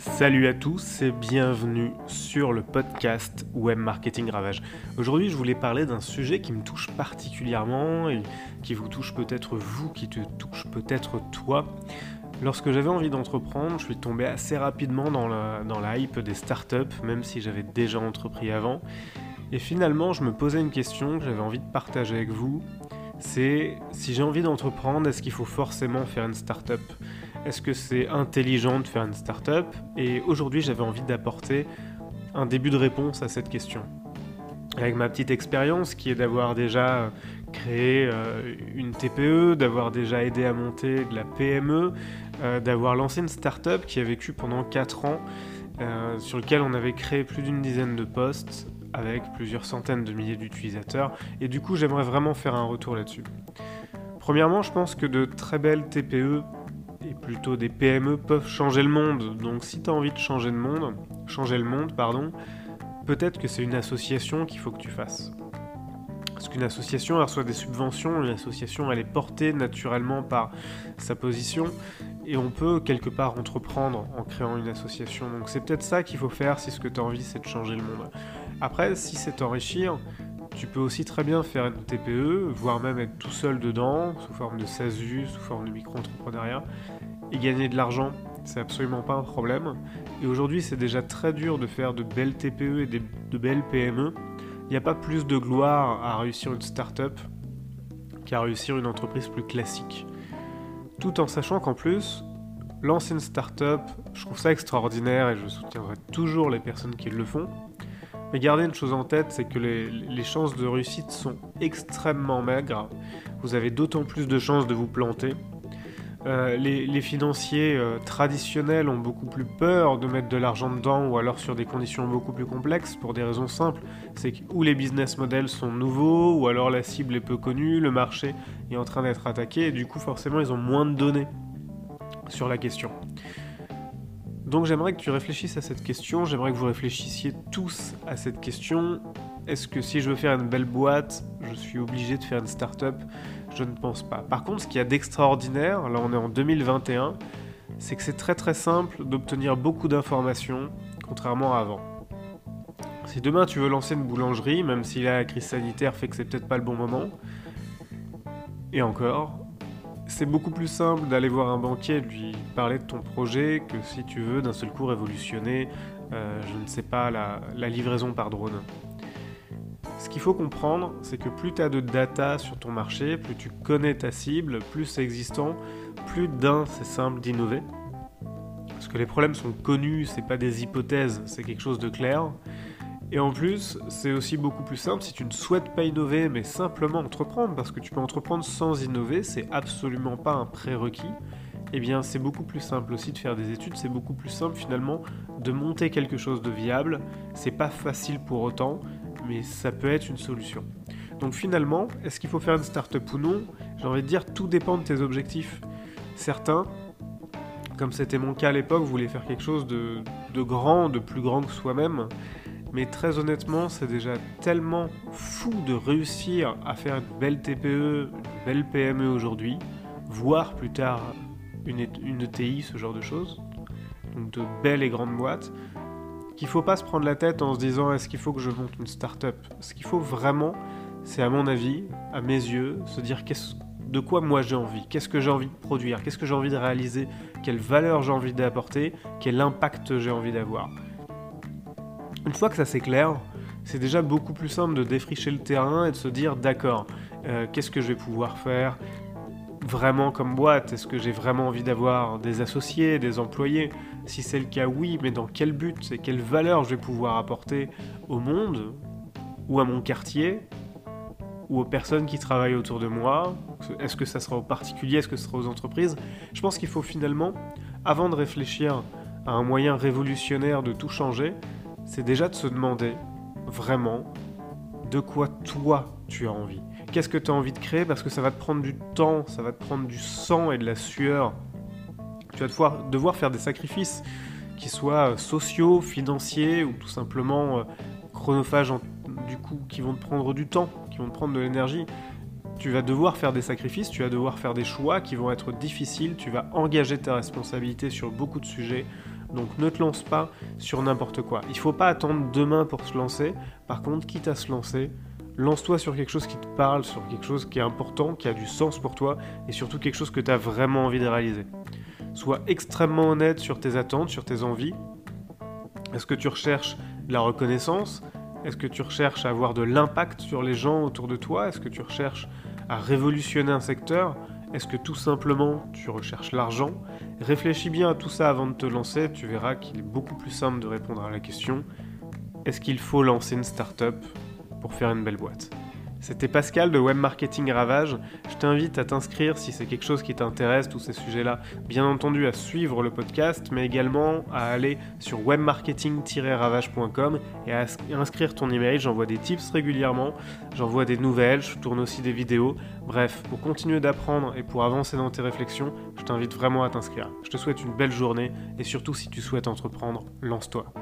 Salut à tous et bienvenue sur le podcast Web Marketing Ravage. Aujourd'hui, je voulais parler d'un sujet qui me touche particulièrement et qui vous touche peut-être vous, qui te touche peut-être toi. Lorsque j'avais envie d'entreprendre, je suis tombé assez rapidement dans la, hype des startups, même si j'avais déjà entrepris avant. Et finalement, je me posais une question que j'avais envie de partager avec vous. C'est si j'ai envie d'entreprendre, est-ce qu'il faut forcément faire une startup? Est-ce que c'est intelligent de faire une startup? Et aujourd'hui, j'avais envie d'apporter un début de réponse à cette question. Avec ma petite expérience qui est d'avoir déjà créé euh, une TPE, d'avoir déjà aidé à monter de la PME, euh, d'avoir lancé une startup qui a vécu pendant 4 ans, euh, sur lequel on avait créé plus d'une dizaine de postes avec plusieurs centaines de milliers d'utilisateurs. Et du coup, j'aimerais vraiment faire un retour là-dessus. Premièrement, je pense que de très belles TPE et plutôt des PME peuvent changer le monde. Donc si tu as envie de changer le monde, changer le monde, pardon, peut-être que c'est une association qu'il faut que tu fasses. Parce qu'une association reçoit des subventions, une association elle est portée naturellement par sa position et on peut quelque part entreprendre en créant une association. Donc c'est peut-être ça qu'il faut faire si ce que tu as envie c'est de changer le monde. Après, si c'est enrichir, tu peux aussi très bien faire une TPE, voire même être tout seul dedans, sous forme de SASU, sous forme de micro-entrepreneuriat, et gagner de l'argent. C'est absolument pas un problème. Et aujourd'hui, c'est déjà très dur de faire de belles TPE et de belles PME. Il n'y a pas plus de gloire à réussir une start-up qu'à réussir une entreprise plus classique. Tout en sachant qu'en plus, lancer une start-up, je trouve ça extraordinaire et je soutiendrai toujours les personnes qui le font. Mais gardez une chose en tête, c'est que les, chances de réussite sont extrêmement maigres. Vous avez d'autant plus de chances de vous planter. Euh, les, financiers euh, traditionnels ont beaucoup plus peur de mettre de l'argent dedans ou alors sur des conditions beaucoup plus complexes pour des raisons simples. C'est que ou les business models sont nouveaux ou alors la cible est peu connue, le marché est en train d'être attaqué et du coup forcément ils ont moins de données sur la question. Donc j'aimerais que tu réfléchisses à cette question, j'aimerais que vous réfléchissiez tous à cette question. Est-ce que si je veux faire une belle boîte, je suis obligé de faire une start-up? Je ne pense pas. Par contre, ce qu'il y a d'extraordinaire, là on est en 2021, c'est que c'est très très simple d'obtenir beaucoup d'informations, contrairement à avant. Si demain tu veux lancer une boulangerie, même si la crise sanitaire fait que c'est peut-être pas le bon moment, et encore, c'est beaucoup plus simple d'aller voir un banquier et lui parler de ton projet que si tu veux d'un seul coup révolutionner, euh, je ne sais pas, la, livraison par drone. Ce qu'il faut comprendre, c'est que plus tu as de data sur ton marché, plus tu connais ta cible, plus c'est existant, plus d'un c'est simple d'innover. Parce que les problèmes sont connus, c'est pas des hypothèses, c'est quelque chose de clair. Et en plus, c'est aussi beaucoup plus simple si tu ne souhaites pas innover, mais simplement entreprendre, parce que tu peux entreprendre sans innover, c'est absolument pas un prérequis. Eh bien, c'est beaucoup plus simple aussi de faire des études, c'est beaucoup plus simple finalement de monter quelque chose de viable. C'est pas facile pour autant, mais ça peut être une solution. Donc finalement, est-ce qu'il faut faire une start-up ou non? J'ai envie de dire, tout dépend de tes objectifs. Certains, comme c'était mon cas à l'époque, voulaient faire quelque chose de, de grand, de plus grand que soi-même. Mais très honnêtement, c'est déjà tellement fou de réussir à faire une belle TPE, une belle PME aujourd'hui, voire plus tard une, une ETI, ce genre de choses, donc de belles et grandes boîtes, qu'il ne faut pas se prendre la tête en se disant est-ce qu'il faut que je monte une start-up? Ce qu'il faut vraiment, c'est à mon avis, à mes yeux, se dire de quoi moi j'ai envie, qu'est-ce que j'ai envie de produire, qu'est-ce que j'ai envie de réaliser, quelle valeur j'ai envie d'apporter, quel impact j'ai envie d'avoir. Une fois que ça c'est clair, c'est déjà beaucoup plus simple de défricher le terrain et de se dire d'accord, euh, qu'est-ce que je vais pouvoir faire vraiment comme boîte? Est-ce que j'ai vraiment envie d'avoir des associés, des employés? Si c'est le cas, oui, mais dans quel but et quelle valeur je vais pouvoir apporter au monde ou à mon quartier ou aux personnes qui travaillent autour de moi? Est-ce que ça sera aux particuliers? Est-ce que ce sera aux entreprises? Je pense qu'il faut finalement, avant de réfléchir à un moyen révolutionnaire de tout changer, c'est déjà de se demander vraiment de quoi toi tu as envie. Qu'est-ce que tu as envie de créer? Parce que ça va te prendre du temps, ça va te prendre du sang et de la sueur. Tu vas devoir, devoir faire des sacrifices qui soient euh, sociaux, financiers ou tout simplement euh, chronophages du coup qui vont te prendre du temps, qui vont te prendre de l'énergie. Tu vas devoir faire des sacrifices, tu vas devoir faire des choix qui vont être difficiles, tu vas engager ta responsabilité sur beaucoup de sujets, Donc ne te lance pas sur n'importe quoi. Il faut pas attendre demain pour se lancer. Par contre, quitte à se lancer, lance-toi sur quelque chose qui te parle, sur quelque chose qui est important, qui a du sens pour toi, et surtout quelque chose que tu as vraiment envie de réaliser. Sois extrêmement honnête sur tes attentes, sur tes envies. Est-ce que tu recherches de la reconnaissance? Est-ce que tu recherches à avoir de l'impact sur les gens autour de toi? Est-ce que tu recherches à révolutionner un secteur? Est-ce que tout simplement tu recherches l'argent? Réfléchis bien à tout ça avant de te lancer, tu verras qu'il est beaucoup plus simple de répondre à la question est-ce qu'il faut lancer une start-up pour faire une belle boîte? C'était Pascal de Web Marketing Ravage. Je t'invite à t'inscrire si c'est quelque chose qui t'intéresse, tous ces sujets-là. Bien entendu, à suivre le podcast, mais également à aller sur webmarketing-ravage.com et à inscrire ton email. J'envoie des tips régulièrement, j'envoie des nouvelles, je tourne aussi des vidéos. Bref, pour continuer d'apprendre et pour avancer dans tes réflexions, je t'invite vraiment à t'inscrire. Je te souhaite une belle journée et surtout si tu souhaites entreprendre, lance-toi.